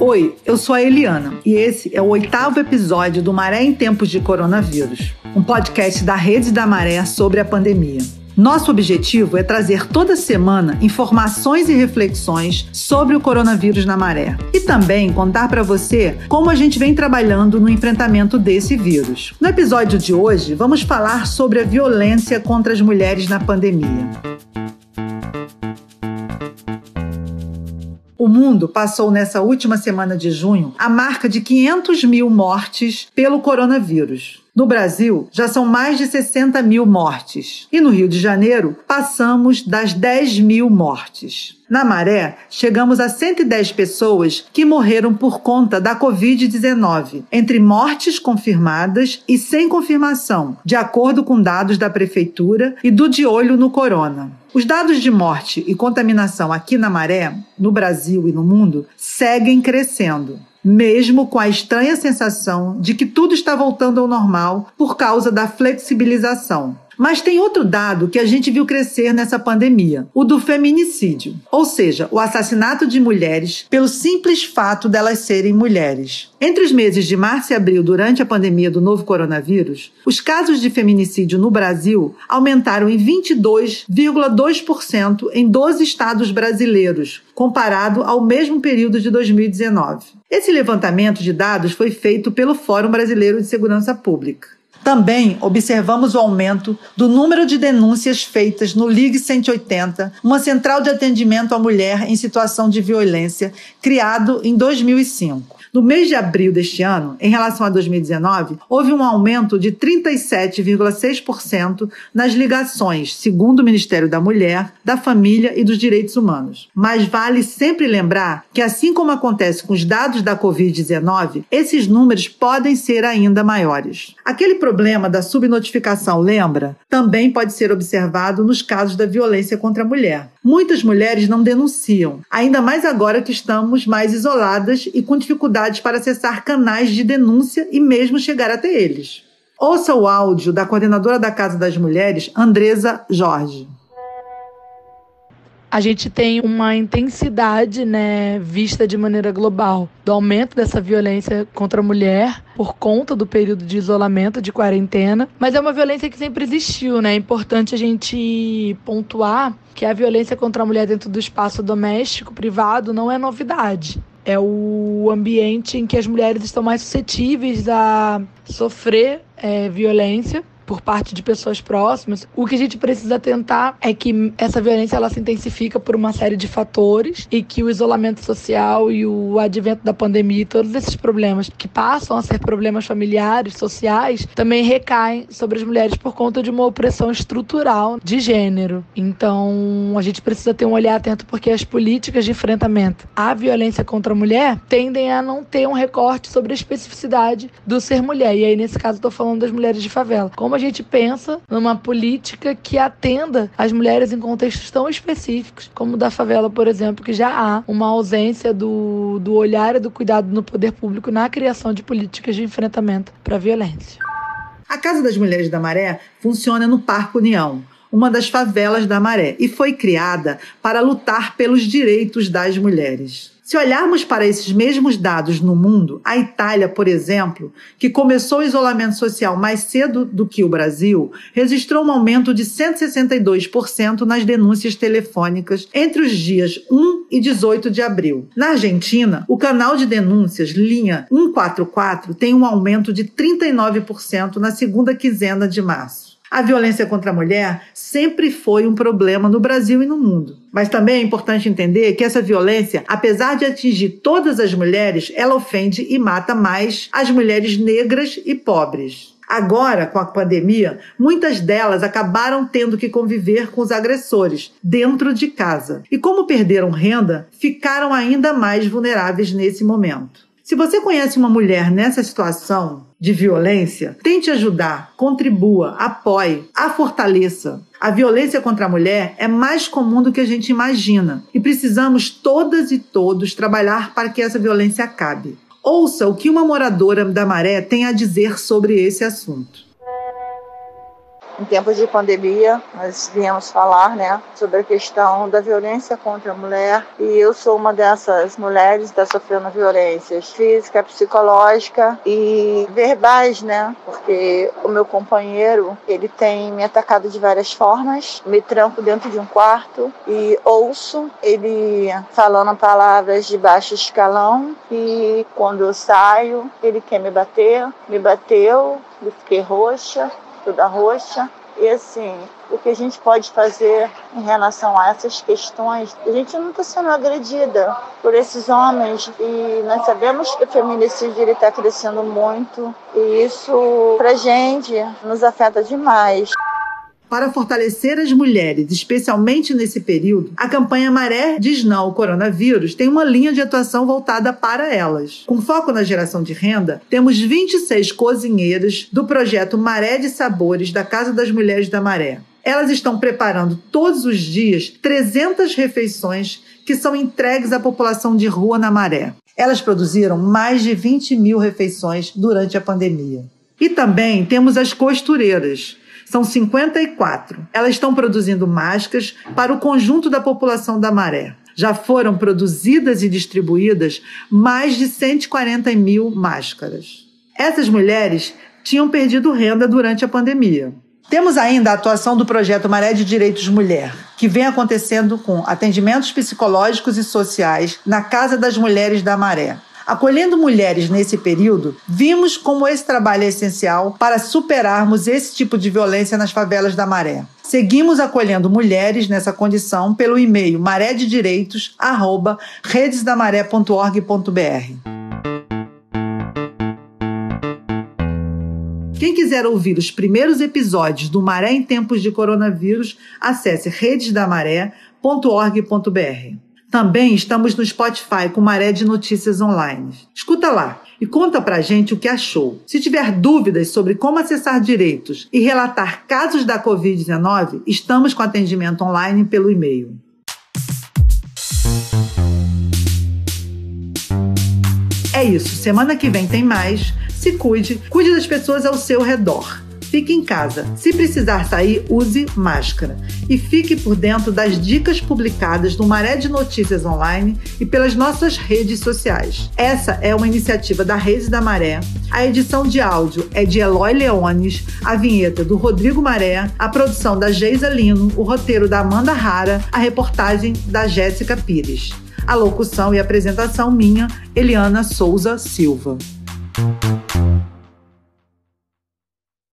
Oi, eu sou a Eliana e esse é o oitavo episódio do Maré em Tempos de Coronavírus, um podcast da Rede da Maré sobre a pandemia. Nosso objetivo é trazer toda semana informações e reflexões sobre o coronavírus na maré e também contar para você como a gente vem trabalhando no enfrentamento desse vírus. No episódio de hoje, vamos falar sobre a violência contra as mulheres na pandemia. Mundo passou nessa última semana de junho a marca de 500 mil mortes pelo coronavírus. No Brasil, já são mais de 60 mil mortes. E no Rio de Janeiro, passamos das 10 mil mortes. Na Maré, chegamos a 110 pessoas que morreram por conta da Covid-19, entre mortes confirmadas e sem confirmação, de acordo com dados da Prefeitura e do De Olho no Corona. Os dados de morte e contaminação aqui na Maré, no Brasil e no mundo, seguem crescendo mesmo com a estranha sensação de que tudo está voltando ao normal por causa da flexibilização. Mas tem outro dado que a gente viu crescer nessa pandemia: o do feminicídio, ou seja, o assassinato de mulheres pelo simples fato delas serem mulheres. Entre os meses de março e abril, durante a pandemia do novo coronavírus, os casos de feminicídio no Brasil aumentaram em 22,2% em 12 estados brasileiros, comparado ao mesmo período de 2019. Esse levantamento de dados foi feito pelo Fórum Brasileiro de Segurança Pública. Também observamos o aumento do número de denúncias feitas no Ligue 180, uma central de atendimento à mulher em situação de violência, criado em 2005. No mês de abril deste ano, em relação a 2019, houve um aumento de 37,6% nas ligações, segundo o Ministério da Mulher, da Família e dos Direitos Humanos. Mas vale sempre lembrar que, assim como acontece com os dados da Covid-19, esses números podem ser ainda maiores. Aquele problema da subnotificação, lembra? Também pode ser observado nos casos da violência contra a mulher. Muitas mulheres não denunciam, ainda mais agora que estamos mais isoladas e com para acessar canais de denúncia e mesmo chegar até eles. Ouça o áudio da coordenadora da Casa das Mulheres, Andresa Jorge a gente tem uma intensidade, né, vista de maneira global, do aumento dessa violência contra a mulher por conta do período de isolamento, de quarentena, mas é uma violência que sempre existiu, né? É importante a gente pontuar que a violência contra a mulher dentro do espaço doméstico, privado, não é novidade. É o ambiente em que as mulheres estão mais suscetíveis a sofrer é, violência por parte de pessoas próximas, o que a gente precisa tentar é que essa violência ela se intensifica por uma série de fatores e que o isolamento social e o advento da pandemia e todos esses problemas que passam a ser problemas familiares, sociais, também recaem sobre as mulheres por conta de uma opressão estrutural de gênero. Então, a gente precisa ter um olhar atento porque as políticas de enfrentamento à violência contra a mulher tendem a não ter um recorte sobre a especificidade do ser mulher. E aí, nesse caso, estou falando das mulheres de favela. Como a gente pensa numa política que atenda as mulheres em contextos tão específicos, como o da favela, por exemplo, que já há uma ausência do, do olhar e do cuidado no poder público na criação de políticas de enfrentamento para a violência. A Casa das Mulheres da Maré funciona no Parque União, uma das favelas da Maré, e foi criada para lutar pelos direitos das mulheres. Se olharmos para esses mesmos dados no mundo, a Itália, por exemplo, que começou o isolamento social mais cedo do que o Brasil, registrou um aumento de 162% nas denúncias telefônicas entre os dias 1 e 18 de abril. Na Argentina, o canal de denúncias linha 144 tem um aumento de 39% na segunda quinzena de março. A violência contra a mulher sempre foi um problema no Brasil e no mundo. Mas também é importante entender que essa violência, apesar de atingir todas as mulheres, ela ofende e mata mais as mulheres negras e pobres. Agora, com a pandemia, muitas delas acabaram tendo que conviver com os agressores dentro de casa. E como perderam renda, ficaram ainda mais vulneráveis nesse momento. Se você conhece uma mulher nessa situação de violência, tente ajudar, contribua, apoie, a fortaleça. A violência contra a mulher é mais comum do que a gente imagina e precisamos todas e todos trabalhar para que essa violência acabe. Ouça o que uma moradora da Maré tem a dizer sobre esse assunto. Em tempos de pandemia, nós viemos falar, né, sobre a questão da violência contra a mulher. E eu sou uma dessas mulheres que está sofrendo violências física, psicológica e verbais, né, porque o meu companheiro, ele tem me atacado de várias formas, me tranco dentro de um quarto e ouço ele falando palavras de baixo escalão e quando eu saio, ele quer me bater, me bateu, eu fiquei roxa, toda roxa. E assim, o que a gente pode fazer em relação a essas questões? A gente não está sendo agredida por esses homens e nós sabemos que o feminicídio está crescendo muito e isso, para gente, nos afeta demais. Para fortalecer as mulheres, especialmente nesse período, a campanha Maré Diz Não ao Coronavírus tem uma linha de atuação voltada para elas. Com foco na geração de renda, temos 26 cozinheiras do projeto Maré de Sabores da Casa das Mulheres da Maré. Elas estão preparando todos os dias 300 refeições que são entregues à população de rua na Maré. Elas produziram mais de 20 mil refeições durante a pandemia. E também temos as costureiras, são 54. Elas estão produzindo máscaras para o conjunto da população da Maré. Já foram produzidas e distribuídas mais de 140 mil máscaras. Essas mulheres tinham perdido renda durante a pandemia. Temos ainda a atuação do projeto Maré de Direitos Mulher, que vem acontecendo com atendimentos psicológicos e sociais na Casa das Mulheres da Maré. Acolhendo mulheres nesse período, vimos como esse trabalho é essencial para superarmos esse tipo de violência nas favelas da Maré. Seguimos acolhendo mulheres nessa condição pelo e-mail marédedireitos@redesdamaré.org.br. Quem quiser ouvir os primeiros episódios do Maré em Tempos de Coronavírus, acesse redesdamaré.org.br. Também estamos no Spotify com Maré de Notícias Online. Escuta lá e conta pra gente o que achou. Se tiver dúvidas sobre como acessar direitos e relatar casos da Covid-19, estamos com atendimento online pelo e-mail. É isso, semana que vem tem mais. Se cuide, cuide das pessoas ao seu redor. Fique em casa. Se precisar sair, use máscara. E fique por dentro das dicas publicadas no Maré de Notícias Online e pelas nossas redes sociais. Essa é uma iniciativa da Rede da Maré. A edição de áudio é de Eloy Leones, a vinheta do Rodrigo Maré, a produção da Geisa Lino, o roteiro da Amanda Rara, a reportagem da Jéssica Pires. A locução e apresentação minha, Eliana Souza Silva.